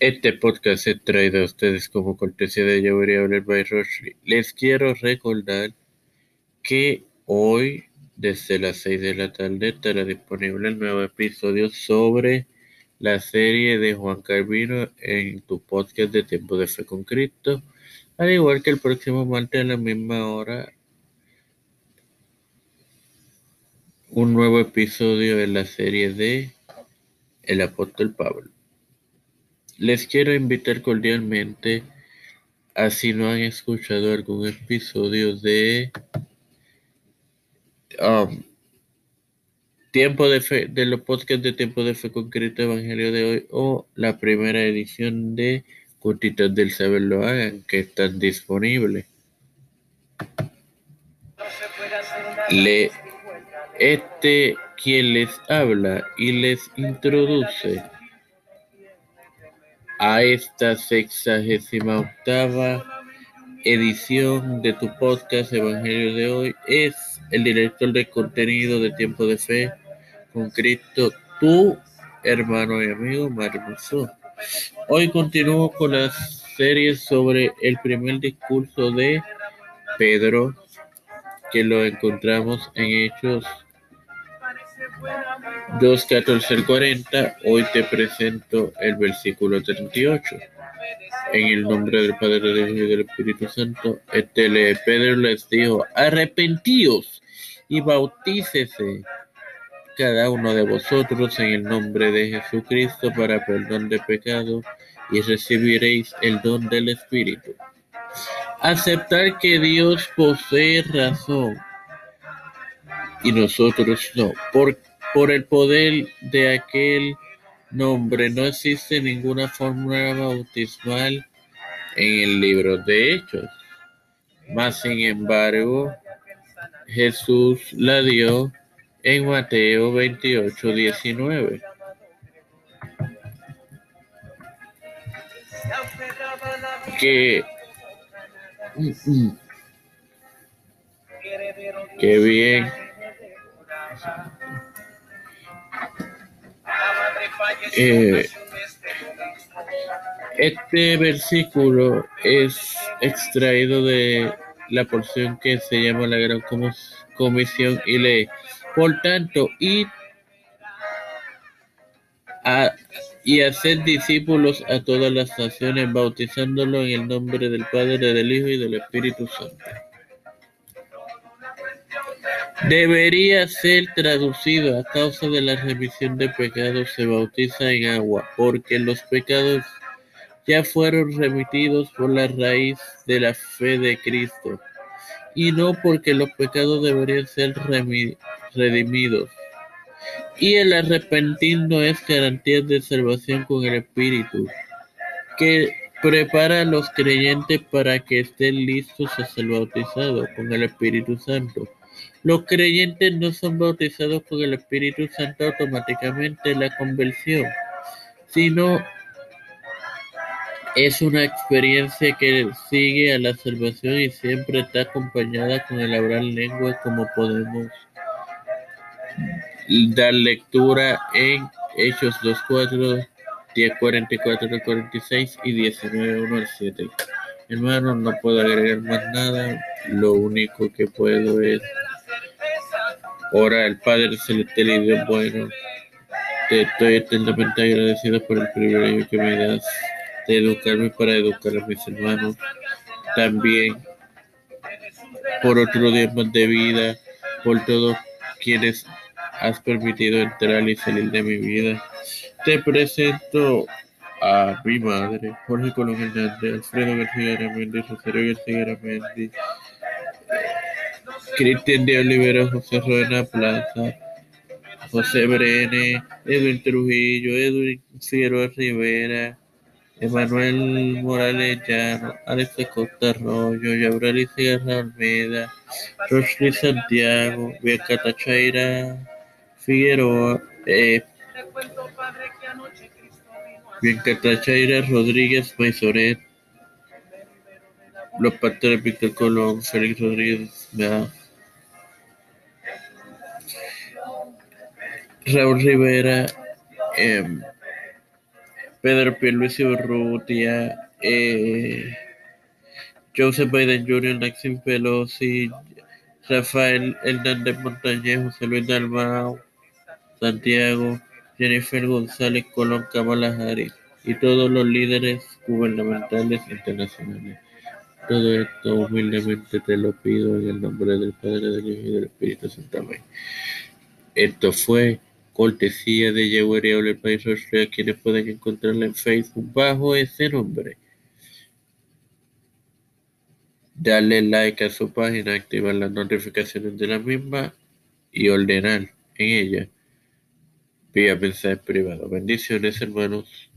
Este podcast es traído a ustedes como cortesía de Variable by Roche. Les quiero recordar que hoy, desde las 6 de la tarde, estará disponible el nuevo episodio sobre la serie de Juan Calvino en tu podcast de Tiempo de Fe con Cristo. Al igual que el próximo martes a la misma hora, un nuevo episodio en la serie de El Apóstol Pablo. Les quiero invitar cordialmente a si no han escuchado algún episodio de um, Tiempo de Fe, de los podcasts de Tiempo de Fe Concreto Evangelio de hoy o la primera edición de Cutitas del Saber lo hagan que están disponibles. Le, este quien les habla y les introduce a esta sexagésima octava edición de tu podcast Evangelio de hoy. Es el director de contenido de Tiempo de Fe con Cristo, tu hermano y amigo Mario Hoy continúo con la serie sobre el primer discurso de Pedro, que lo encontramos en Hechos 2, 14 al 40, hoy te presento el versículo 38. En el nombre del Padre, del Hijo y del Espíritu Santo, este Pedro les dijo, arrepentíos y bautícese cada uno de vosotros en el nombre de Jesucristo para perdón de pecado y recibiréis el don del Espíritu. Aceptar que Dios posee razón y nosotros no, porque por el poder de aquel nombre no existe ninguna fórmula bautismal en el libro de Hechos. Mas, sin embargo, Jesús la dio en Mateo 28, 19. Que, que bien Eh, este versículo es extraído de la porción que se llama la Gran Comisión y lee, por tanto, y a, y hacer discípulos a todas las naciones, bautizándolos en el nombre del Padre, del Hijo y del Espíritu Santo Debería ser traducido a causa de la remisión de pecados se bautiza en agua, porque los pecados ya fueron remitidos por la raíz de la fe de Cristo, y no porque los pecados deberían ser redimidos. Y el arrepentir es garantía de salvación con el Espíritu, que prepara a los creyentes para que estén listos a ser bautizados con el Espíritu Santo los creyentes no son bautizados con el Espíritu Santo automáticamente en la conversión, sino es una experiencia que sigue a la salvación y siempre está acompañada con el hablar lengua como podemos dar lectura en Hechos 2.4, 10.44 46 y 19.1 al 7. Hermano, no puedo agregar más nada. Lo único que puedo es Ora el Padre Celestial y Dios bueno, te estoy eternamente agradecido por el privilegio que me das de educarme para educar a mis hermanos. También por otro día más de vida, por todos quienes has permitido entrar y salir de mi vida. Te presento a mi madre, Jorge Colón Hernández, Alfredo García Aramendi, Rosario García Aramendi, Cristian de Olivera, José Ruena Plaza, José Brene, Edwin Trujillo, Edwin Figueroa Rivera, Emanuel Morales Llano, Alex Costa Arroyo, Yabrali Cigarra Almeida, Rosly Santiago, Bianca Tachaira Figueroa, eh, Bianca Tachaira Rodríguez Maisoret, los pastores Víctor Colón, Félix Rodríguez, Raúl Rivera, em, Pedro Pierluisi Urrutia, eh, Joseph Biden Jr., Maxim Pelosi, Rafael Hernández Montañez, José Luis Dalmau, Santiago, Jennifer González Colón, Kamala Harris y todos los líderes gubernamentales internacionales. Todo esto humildemente te lo pido en el nombre del Padre, del Hijo y del Espíritu Santo. Esto fue cortesía de Yahweh el País quienes pueden encontrarla en Facebook bajo ese nombre. Darle like a su página, activar las notificaciones de la misma y ordenar en ella vía mensaje privado. Bendiciones, hermanos.